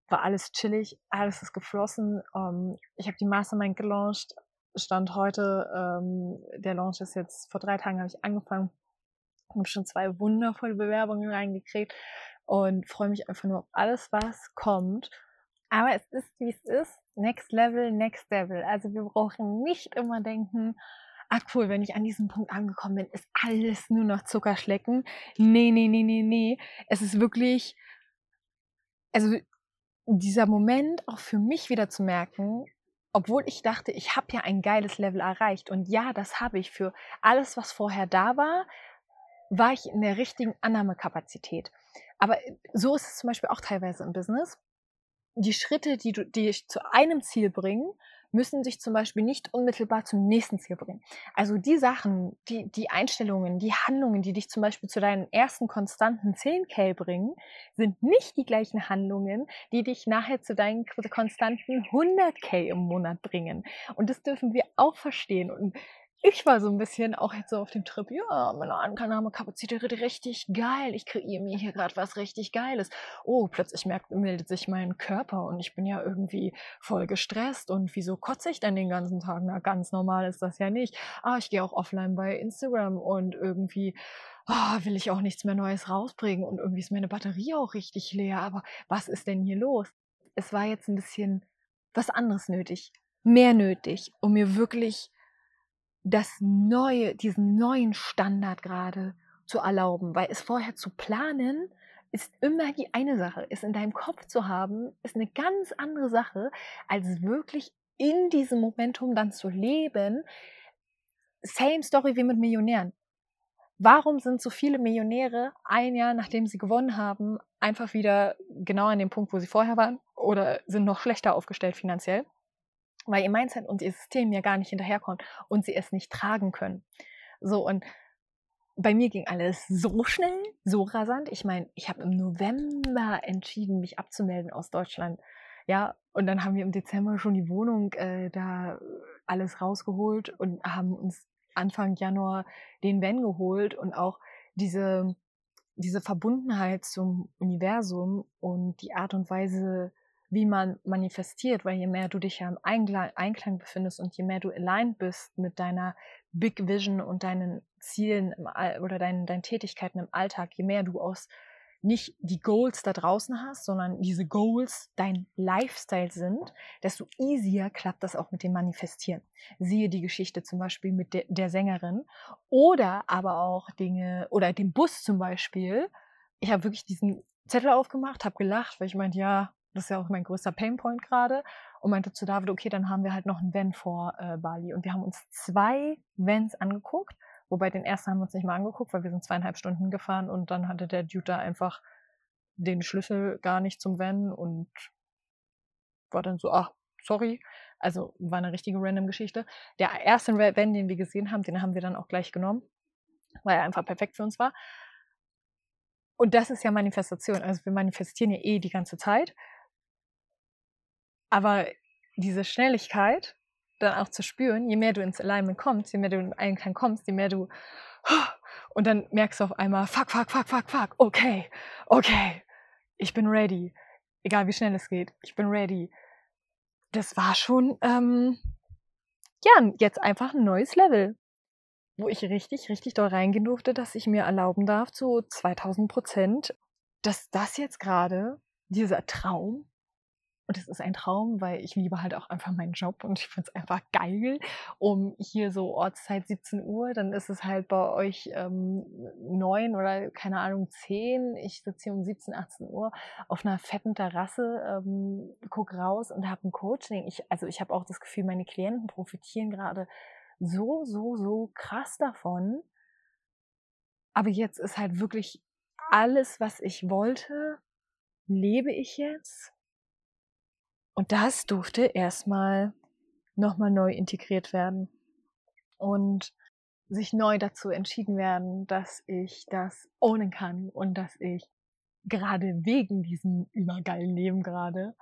war alles chillig, alles ist geflossen. Ähm, ich habe die Mastermind gelauncht, stand heute, ähm, der Launch ist jetzt, vor drei Tagen habe ich angefangen, habe schon zwei wundervolle Bewerbungen reingekriegt und freue mich einfach nur auf alles, was kommt. Aber es ist, wie es ist, next level, next level. Also wir brauchen nicht immer denken, ah cool, wenn ich an diesem Punkt angekommen bin, ist alles nur noch Zuckerschlecken. Nee, nee, nee, nee, nee. Es ist wirklich, also dieser Moment auch für mich wieder zu merken, obwohl ich dachte, ich habe ja ein geiles Level erreicht und ja, das habe ich für alles, was vorher da war, war ich in der richtigen Annahmekapazität. Aber so ist es zum Beispiel auch teilweise im Business. Die Schritte, die, die dich zu einem Ziel bringen, müssen sich zum Beispiel nicht unmittelbar zum nächsten Ziel bringen. Also die Sachen, die, die Einstellungen, die Handlungen, die dich zum Beispiel zu deinen ersten konstanten 10k bringen, sind nicht die gleichen Handlungen, die dich nachher zu deinen konstanten 100k im Monat bringen. Und das dürfen wir auch verstehen. Und ich war so ein bisschen auch jetzt so auf dem Trip, ja, meine Ankernahmekapazität richtig geil. Ich kreiere mir hier gerade was richtig Geiles. Oh, plötzlich merkt, meldet sich mein Körper und ich bin ja irgendwie voll gestresst. Und wieso kotze ich denn den ganzen Tag? Na, ganz normal ist das ja nicht. Ah, ich gehe auch offline bei Instagram und irgendwie oh, will ich auch nichts mehr Neues rausbringen und irgendwie ist meine Batterie auch richtig leer. Aber was ist denn hier los? Es war jetzt ein bisschen was anderes nötig. Mehr nötig, um mir wirklich das neue, diesen neuen Standard gerade zu erlauben, weil es vorher zu planen ist immer die eine Sache, es in deinem Kopf zu haben, ist eine ganz andere Sache, als wirklich in diesem Momentum dann zu leben. Same Story wie mit Millionären. Warum sind so viele Millionäre ein Jahr nachdem sie gewonnen haben, einfach wieder genau an dem Punkt, wo sie vorher waren oder sind noch schlechter aufgestellt finanziell? Weil ihr Mindset und ihr System ja gar nicht hinterherkommt und sie es nicht tragen können. So, und bei mir ging alles so schnell, so rasant. Ich meine, ich habe im November entschieden, mich abzumelden aus Deutschland. Ja, und dann haben wir im Dezember schon die Wohnung äh, da alles rausgeholt und haben uns Anfang Januar den Van geholt und auch diese diese Verbundenheit zum Universum und die Art und Weise, wie man manifestiert, weil je mehr du dich ja im Einklang befindest und je mehr du aligned bist mit deiner Big Vision und deinen Zielen oder deinen, deinen Tätigkeiten im Alltag, je mehr du aus nicht die Goals da draußen hast, sondern diese Goals dein Lifestyle sind, desto easier klappt das auch mit dem Manifestieren. Siehe die Geschichte zum Beispiel mit de der Sängerin oder aber auch Dinge oder dem Bus zum Beispiel. Ich habe wirklich diesen Zettel aufgemacht, habe gelacht, weil ich meinte, ja, das ist ja auch mein größter Painpoint gerade und meinte zu David, okay, dann haben wir halt noch ein Van vor äh, Bali und wir haben uns zwei Vans angeguckt Wobei den ersten haben wir uns nicht mal angeguckt, weil wir sind zweieinhalb Stunden gefahren und dann hatte der Dude da einfach den Schlüssel gar nicht zum Van und war dann so, ach, sorry. Also war eine richtige random Geschichte. Der erste Van, den wir gesehen haben, den haben wir dann auch gleich genommen, weil er einfach perfekt für uns war. Und das ist ja Manifestation. Also wir manifestieren ja eh die ganze Zeit. Aber diese Schnelligkeit dann auch zu spüren, je mehr du ins Alignment kommst, je mehr du in Einklang kommst, je mehr du und dann merkst du auf einmal, fuck, fuck, fuck, fuck, fuck, okay, okay, ich bin ready. Egal wie schnell es geht, ich bin ready. Das war schon, ähm, ja, jetzt einfach ein neues Level, wo ich richtig, richtig doll reingehen durfte, dass ich mir erlauben darf, zu 2000 Prozent, dass das jetzt gerade, dieser Traum, und es ist ein Traum, weil ich liebe halt auch einfach meinen Job und ich finde es einfach geil. Um hier so Ortszeit 17 Uhr, dann ist es halt bei euch ähm, 9 oder keine Ahnung 10. Ich sitze hier um 17, 18 Uhr auf einer fetten Terrasse, ähm, guck raus und habe ein Coaching. Ich, also ich habe auch das Gefühl, meine Klienten profitieren gerade so, so, so krass davon. Aber jetzt ist halt wirklich alles, was ich wollte, lebe ich jetzt und das durfte erstmal nochmal neu integriert werden und sich neu dazu entschieden werden, dass ich das ownen kann und dass ich gerade wegen diesem übergeilen Leben gerade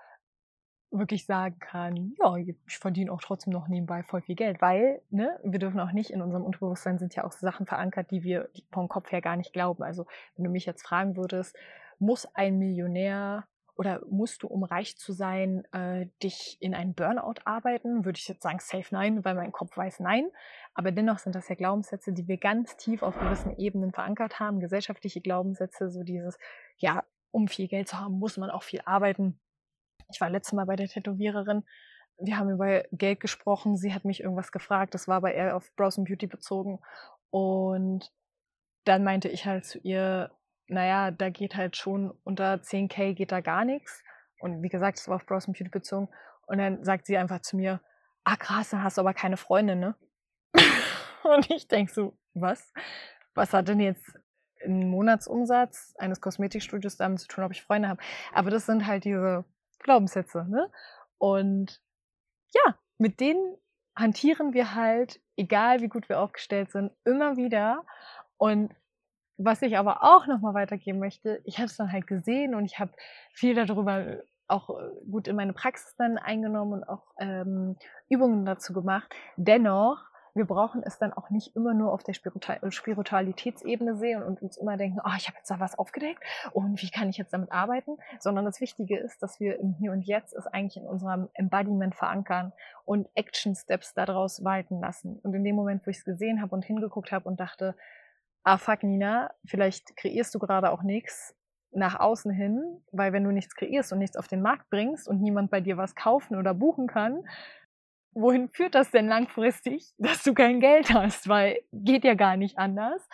wirklich sagen kann, ja, ich verdiene auch trotzdem noch nebenbei voll viel Geld, weil, ne, wir dürfen auch nicht in unserem Unterbewusstsein sind ja auch Sachen verankert, die wir vom Kopf her gar nicht glauben. Also, wenn du mich jetzt fragen würdest, muss ein Millionär oder musst du, um reich zu sein, äh, dich in einen Burnout arbeiten? Würde ich jetzt sagen, safe nein, weil mein Kopf weiß nein. Aber dennoch sind das ja Glaubenssätze, die wir ganz tief auf gewissen Ebenen verankert haben. Gesellschaftliche Glaubenssätze, so dieses, ja, um viel Geld zu haben, muss man auch viel arbeiten. Ich war letztes Mal bei der Tätowiererin. Wir haben über Geld gesprochen. Sie hat mich irgendwas gefragt. Das war aber eher auf Browse Beauty bezogen. Und dann meinte ich halt zu ihr, naja, da geht halt schon unter 10k geht da gar nichts. Und wie gesagt, es war auf Bros Beauty bezogen. Und dann sagt sie einfach zu mir, ah krass, dann hast du aber keine Freundin, ne? und ich denke so, was? Was hat denn jetzt ein Monatsumsatz eines Kosmetikstudios damit zu tun, ob ich Freunde habe? Aber das sind halt diese Glaubenssätze, ne? Und ja, mit denen hantieren wir halt, egal wie gut wir aufgestellt sind, immer wieder. Und was ich aber auch nochmal weitergeben möchte, ich habe es dann halt gesehen und ich habe viel darüber auch äh, gut in meine Praxis dann eingenommen und auch ähm, Übungen dazu gemacht. Dennoch, wir brauchen es dann auch nicht immer nur auf der Spiritualitätsebene sehen und uns immer denken, oh, ich habe jetzt da was aufgedeckt und wie kann ich jetzt damit arbeiten, sondern das Wichtige ist, dass wir im Hier und Jetzt es eigentlich in unserem Embodiment verankern und Action Steps daraus walten lassen. Und in dem Moment, wo ich es gesehen habe und hingeguckt habe und dachte, ah fuck Nina, vielleicht kreierst du gerade auch nichts nach außen hin, weil wenn du nichts kreierst und nichts auf den Markt bringst und niemand bei dir was kaufen oder buchen kann, wohin führt das denn langfristig, dass du kein Geld hast? Weil geht ja gar nicht anders.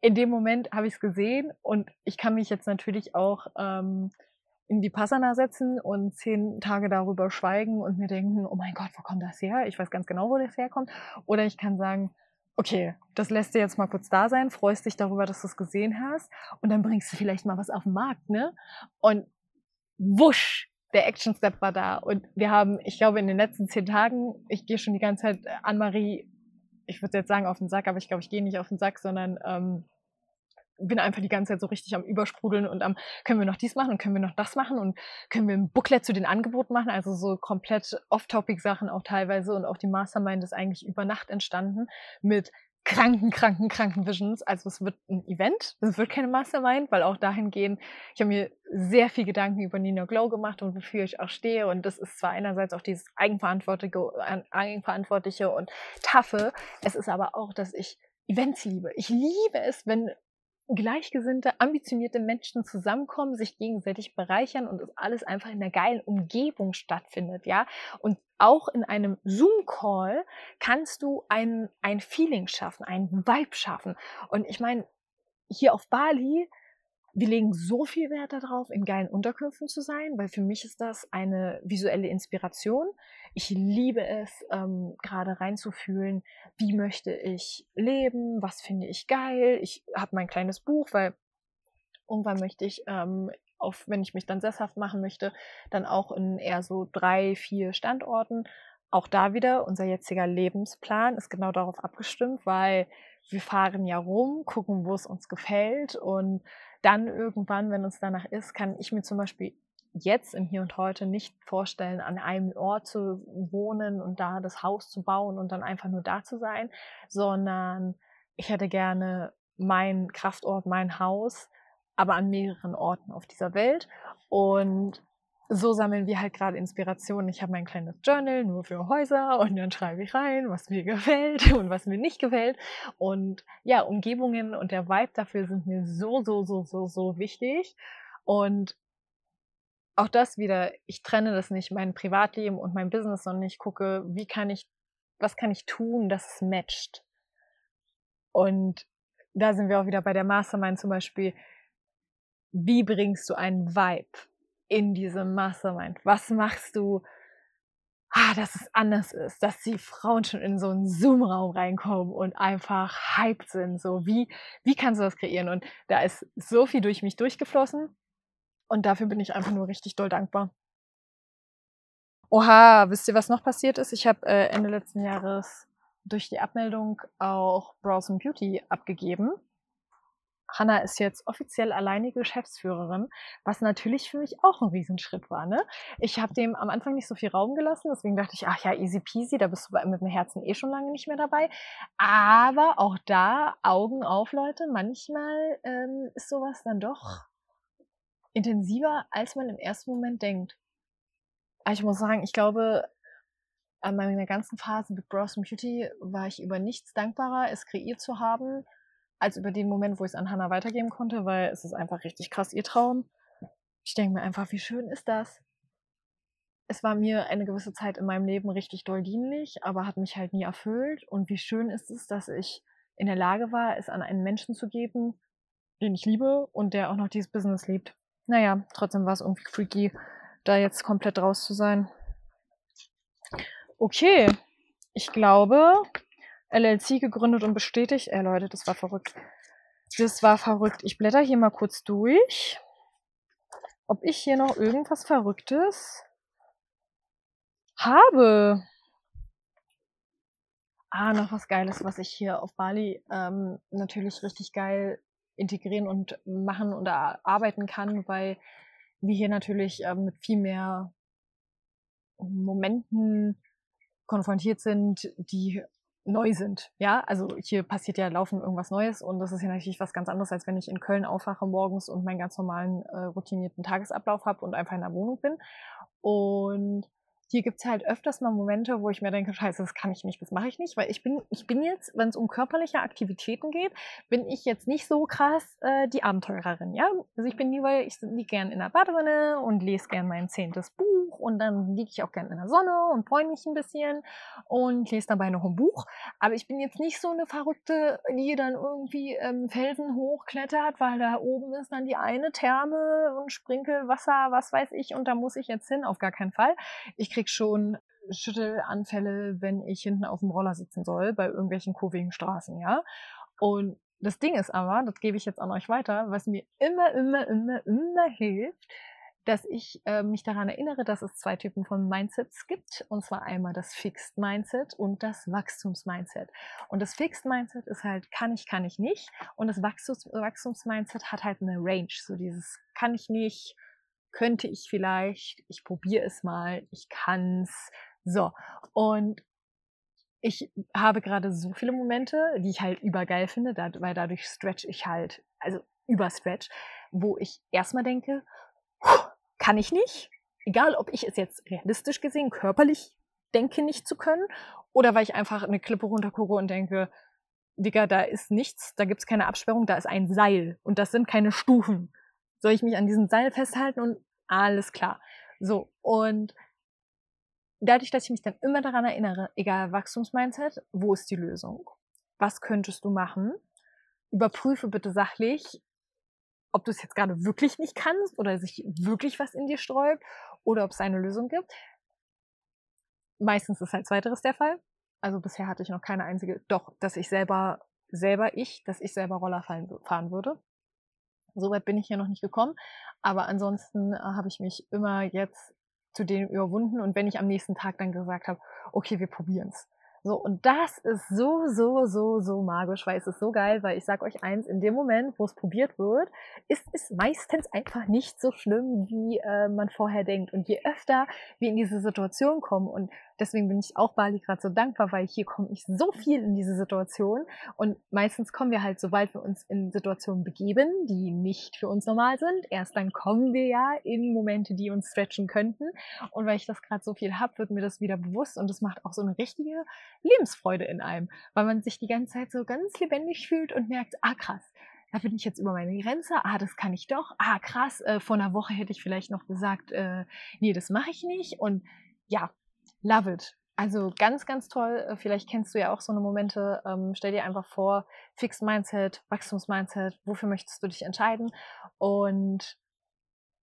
In dem Moment habe ich es gesehen und ich kann mich jetzt natürlich auch ähm, in die Passana setzen und zehn Tage darüber schweigen und mir denken, oh mein Gott, wo kommt das her? Ich weiß ganz genau, wo das herkommt. Oder ich kann sagen, okay, das lässt dir jetzt mal kurz da sein, freust dich darüber, dass du es gesehen hast und dann bringst du vielleicht mal was auf den Markt, ne? Und wusch, der Action Step war da und wir haben, ich glaube, in den letzten zehn Tagen, ich gehe schon die ganze Zeit an Marie, ich würde jetzt sagen auf den Sack, aber ich glaube, ich gehe nicht auf den Sack, sondern ähm, bin einfach die ganze Zeit so richtig am Übersprudeln und am, können wir noch dies machen und können wir noch das machen und können wir ein Booklet zu den Angeboten machen, also so komplett off-topic Sachen auch teilweise und auch die Mastermind ist eigentlich über Nacht entstanden mit kranken, kranken, kranken Visions. Also es wird ein Event, es wird keine Mastermind, weil auch dahingehend, ich habe mir sehr viel Gedanken über Nina Glow gemacht und wofür ich auch stehe. Und das ist zwar einerseits auch dieses Eigenverantwortliche, Eigenverantwortliche und Taffe, es ist aber auch, dass ich Events liebe. Ich liebe es, wenn gleichgesinnte, ambitionierte Menschen zusammenkommen, sich gegenseitig bereichern und es alles einfach in einer geilen Umgebung stattfindet, ja. Und auch in einem Zoom-Call kannst du ein, ein Feeling schaffen, ein Vibe schaffen. Und ich meine, hier auf Bali wir legen so viel Wert darauf, in geilen Unterkünften zu sein, weil für mich ist das eine visuelle Inspiration. Ich liebe es, ähm, gerade reinzufühlen, wie möchte ich leben, was finde ich geil. Ich habe mein kleines Buch, weil irgendwann möchte ich, ähm, auf, wenn ich mich dann sesshaft machen möchte, dann auch in eher so drei, vier Standorten. Auch da wieder, unser jetziger Lebensplan ist genau darauf abgestimmt, weil wir fahren ja rum, gucken, wo es uns gefällt und dann irgendwann, wenn uns danach ist, kann ich mir zum Beispiel jetzt im Hier und Heute nicht vorstellen, an einem Ort zu wohnen und da das Haus zu bauen und dann einfach nur da zu sein, sondern ich hätte gerne mein Kraftort, mein Haus, aber an mehreren Orten auf dieser Welt. Und so sammeln wir halt gerade Inspirationen. Ich habe mein kleines Journal nur für Häuser und dann schreibe ich rein, was mir gefällt und was mir nicht gefällt. Und ja, Umgebungen und der Vibe dafür sind mir so, so, so, so, so wichtig. Und auch das wieder, ich trenne das nicht, mein Privatleben und mein Business, sondern ich gucke, wie kann ich, was kann ich tun, dass es matcht. Und da sind wir auch wieder bei der Mastermind zum Beispiel. Wie bringst du einen Vibe? In diesem Mastermind? Was machst du, ah, dass es anders ist, dass die Frauen schon in so einen Zoom-Raum reinkommen und einfach hyped sind? So, wie, wie kannst du das kreieren? Und da ist so viel durch mich durchgeflossen und dafür bin ich einfach nur richtig doll dankbar. Oha, wisst ihr, was noch passiert ist? Ich habe äh, Ende letzten Jahres durch die Abmeldung auch Browse Beauty abgegeben. Hanna ist jetzt offiziell alleinige Geschäftsführerin, was natürlich für mich auch ein Riesenschritt war. Ne? Ich habe dem am Anfang nicht so viel Raum gelassen, deswegen dachte ich, ach ja, easy peasy, da bist du mit dem Herzen eh schon lange nicht mehr dabei. Aber auch da, Augen auf, Leute, manchmal ähm, ist sowas dann doch intensiver, als man im ersten Moment denkt. Aber ich muss sagen, ich glaube, an meiner ganzen Phase mit Bros Beauty war ich über nichts dankbarer, es kreiert zu haben als über den Moment, wo ich es an Hannah weitergeben konnte, weil es ist einfach richtig krass ihr Traum. Ich denke mir einfach, wie schön ist das? Es war mir eine gewisse Zeit in meinem Leben richtig doll dienlich, aber hat mich halt nie erfüllt. Und wie schön ist es, dass ich in der Lage war, es an einen Menschen zu geben, den ich liebe und der auch noch dieses Business liebt. Naja, trotzdem war es irgendwie freaky, da jetzt komplett raus zu sein. Okay, ich glaube, LLC gegründet und bestätigt. Ey Leute, das war verrückt. Das war verrückt. Ich blätter hier mal kurz durch, ob ich hier noch irgendwas Verrücktes habe. Ah, noch was Geiles, was ich hier auf Bali ähm, natürlich richtig geil integrieren und machen und arbeiten kann, weil wir hier natürlich ähm, mit viel mehr Momenten konfrontiert sind, die neu sind. Ja, also hier passiert ja laufend irgendwas Neues und das ist ja natürlich was ganz anderes, als wenn ich in Köln aufwache morgens und meinen ganz normalen äh, routinierten Tagesablauf habe und einfach in der Wohnung bin. Und hier gibt's halt öfters mal Momente, wo ich mir denke, scheiße, das kann ich nicht, das mache ich nicht, weil ich bin, ich bin jetzt, wenn es um körperliche Aktivitäten geht, bin ich jetzt nicht so krass äh, die Abenteurerin, ja. Also ich bin lieber, ich liege gern in der Badewanne und lese gern mein zehntes Buch und dann liege ich auch gern in der Sonne und freue mich ein bisschen und lese dabei noch ein Buch. Aber ich bin jetzt nicht so eine Verrückte, die dann irgendwie ähm, Felsen hochklettert, weil da oben ist dann die eine Therme und Sprinkelwasser, was weiß ich, und da muss ich jetzt hin, auf gar keinen Fall. Ich krieg schon Schüttelanfälle, wenn ich hinten auf dem Roller sitzen soll, bei irgendwelchen kurvigen Straßen, ja. Und das Ding ist aber, das gebe ich jetzt an euch weiter, was mir immer, immer, immer, immer hilft, dass ich äh, mich daran erinnere, dass es zwei Typen von Mindsets gibt. Und zwar einmal das Fixed Mindset und das Wachstums-Mindset. Und das Fixed Mindset ist halt, kann ich, kann ich nicht. Und das Wachstums-Mindset hat halt eine Range. So dieses, kann ich nicht, könnte ich vielleicht, ich probiere es mal, ich kann's. So, und ich habe gerade so viele Momente, die ich halt übergeil finde, weil dadurch stretch ich halt, also überstretch, wo ich erstmal denke, kann ich nicht, egal ob ich es jetzt realistisch gesehen, körperlich denke nicht zu können, oder weil ich einfach eine Klippe runtergucke und denke, Digga, da ist nichts, da gibt es keine Absperrung, da ist ein Seil und das sind keine Stufen. Soll ich mich an diesem Seil festhalten und alles klar. So, und dadurch, dass ich mich dann immer daran erinnere, egal Wachstumsmindset, wo ist die Lösung? Was könntest du machen? Überprüfe bitte sachlich, ob du es jetzt gerade wirklich nicht kannst oder sich wirklich was in dir sträubt oder ob es eine Lösung gibt. Meistens ist halt zweiteres der Fall. Also bisher hatte ich noch keine einzige, doch, dass ich selber, selber ich, dass ich selber Roller fahren würde. Soweit bin ich hier noch nicht gekommen. Aber ansonsten äh, habe ich mich immer jetzt zu denen überwunden und wenn ich am nächsten Tag dann gesagt habe, okay, wir probieren es. So, und das ist so, so, so, so magisch, weil es ist so geil, weil ich sag euch eins, in dem Moment, wo es probiert wird, ist es meistens einfach nicht so schlimm, wie äh, man vorher denkt. Und je öfter wir in diese Situation kommen und deswegen bin ich auch Bali gerade so dankbar, weil hier komme ich so viel in diese Situation. Und meistens kommen wir halt, sobald wir uns in Situationen begeben, die nicht für uns normal sind, erst dann kommen wir ja in Momente, die uns stretchen könnten. Und weil ich das gerade so viel habe, wird mir das wieder bewusst und es macht auch so eine richtige Lebensfreude in einem, weil man sich die ganze Zeit so ganz lebendig fühlt und merkt, ah krass, da bin ich jetzt über meine Grenze, ah, das kann ich doch, ah, krass, äh, vor einer Woche hätte ich vielleicht noch gesagt, äh, nee, das mache ich nicht und ja, Love it. Also ganz, ganz toll. Äh, vielleicht kennst du ja auch so eine Momente. Ähm, stell dir einfach vor, Fixed Mindset, Wachstumsmindset, wofür möchtest du dich entscheiden? Und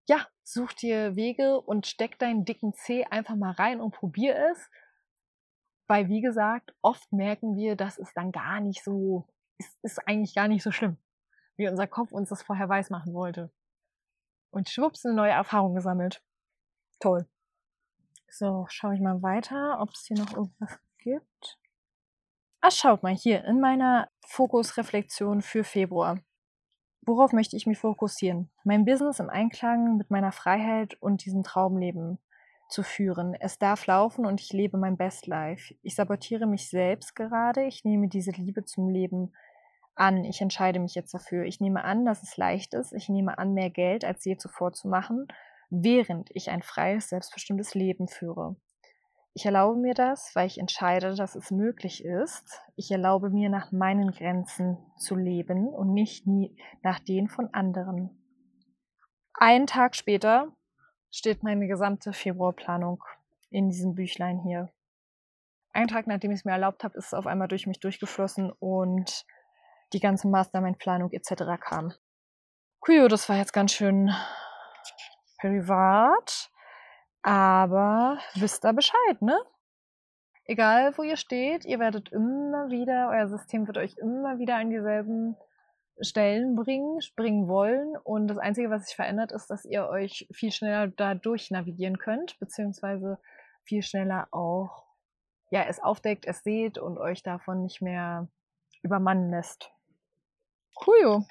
ja, such dir Wege und steck deinen dicken C einfach mal rein und probier es. Weil, wie gesagt, oft merken wir, dass es dann gar nicht so, es ist eigentlich gar nicht so schlimm, wie unser Kopf uns das vorher weiß machen wollte. Und schwupps, eine neue Erfahrung gesammelt. Toll. So, schaue ich mal weiter, ob es hier noch irgendwas gibt. Ah, schaut mal hier in meiner Fokusreflexion für Februar. Worauf möchte ich mich fokussieren? Mein Business im Einklang mit meiner Freiheit und diesem Traumleben zu führen. Es darf laufen und ich lebe mein Best Life. Ich sabotiere mich selbst gerade. Ich nehme diese Liebe zum Leben an. Ich entscheide mich jetzt dafür. Ich nehme an, dass es leicht ist. Ich nehme an, mehr Geld als je zuvor zu machen während ich ein freies, selbstbestimmtes Leben führe. Ich erlaube mir das, weil ich entscheide, dass es möglich ist. Ich erlaube mir, nach meinen Grenzen zu leben und nicht nie nach denen von anderen. Einen Tag später steht meine gesamte Februarplanung in diesem Büchlein hier. Einen Tag, nachdem ich es mir erlaubt habe, ist es auf einmal durch mich durchgeflossen und die ganze Mastermind-Planung etc. kam. Kujo, das war jetzt ganz schön privat. Aber wisst ihr Bescheid, ne? Egal, wo ihr steht, ihr werdet immer wieder, euer System wird euch immer wieder an dieselben Stellen bringen, springen wollen. Und das Einzige, was sich verändert, ist, dass ihr euch viel schneller dadurch navigieren könnt, beziehungsweise viel schneller auch ja, es aufdeckt, es seht und euch davon nicht mehr übermannen lässt. Cool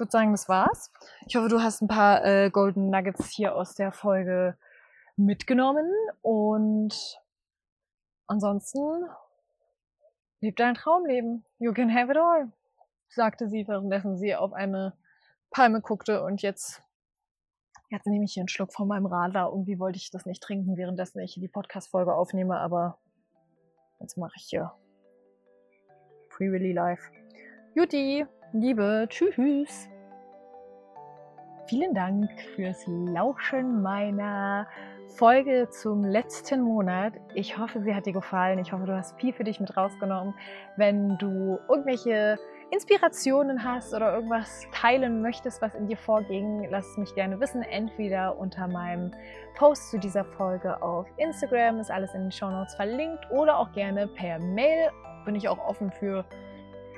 würde sagen, das war's. Ich hoffe, du hast ein paar äh, Golden Nuggets hier aus der Folge mitgenommen. Und ansonsten lebt dein Traumleben. You can have it all, sagte sie, währenddessen sie auf eine Palme guckte. Und jetzt, jetzt nehme ich hier einen Schluck von meinem Radler. Irgendwie wollte ich das nicht trinken, währenddessen ich die Podcast-Folge aufnehme, aber jetzt mache ich hier Free Willy Live. Juti! Liebe, tschüss. Vielen Dank fürs Lauschen meiner Folge zum letzten Monat. Ich hoffe, sie hat dir gefallen. Ich hoffe, du hast viel für dich mit rausgenommen. Wenn du irgendwelche Inspirationen hast oder irgendwas teilen möchtest, was in dir vorging, lass es mich gerne wissen. Entweder unter meinem Post zu dieser Folge auf Instagram, ist alles in den Show Notes verlinkt, oder auch gerne per Mail. Bin ich auch offen für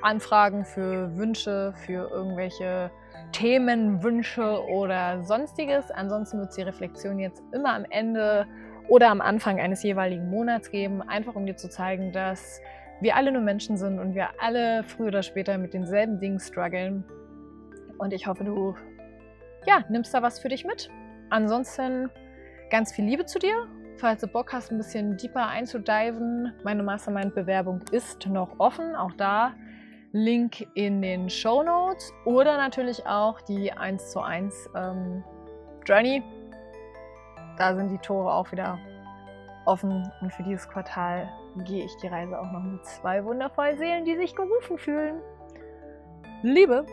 Anfragen für Wünsche, für irgendwelche Themenwünsche oder sonstiges. Ansonsten wird es die Reflexion jetzt immer am Ende oder am Anfang eines jeweiligen Monats geben, einfach um dir zu zeigen, dass wir alle nur Menschen sind und wir alle früher oder später mit denselben Dingen strugglen. Und ich hoffe, du ja, nimmst da was für dich mit. Ansonsten ganz viel Liebe zu dir falls du Bock hast, ein bisschen deeper einzudiven, meine Mastermind-Bewerbung ist noch offen. Auch da Link in den Show Notes oder natürlich auch die 1 zu 1 ähm, Journey. Da sind die Tore auch wieder offen und für dieses Quartal gehe ich die Reise auch noch mit zwei wundervollen Seelen, die sich gerufen fühlen. Liebe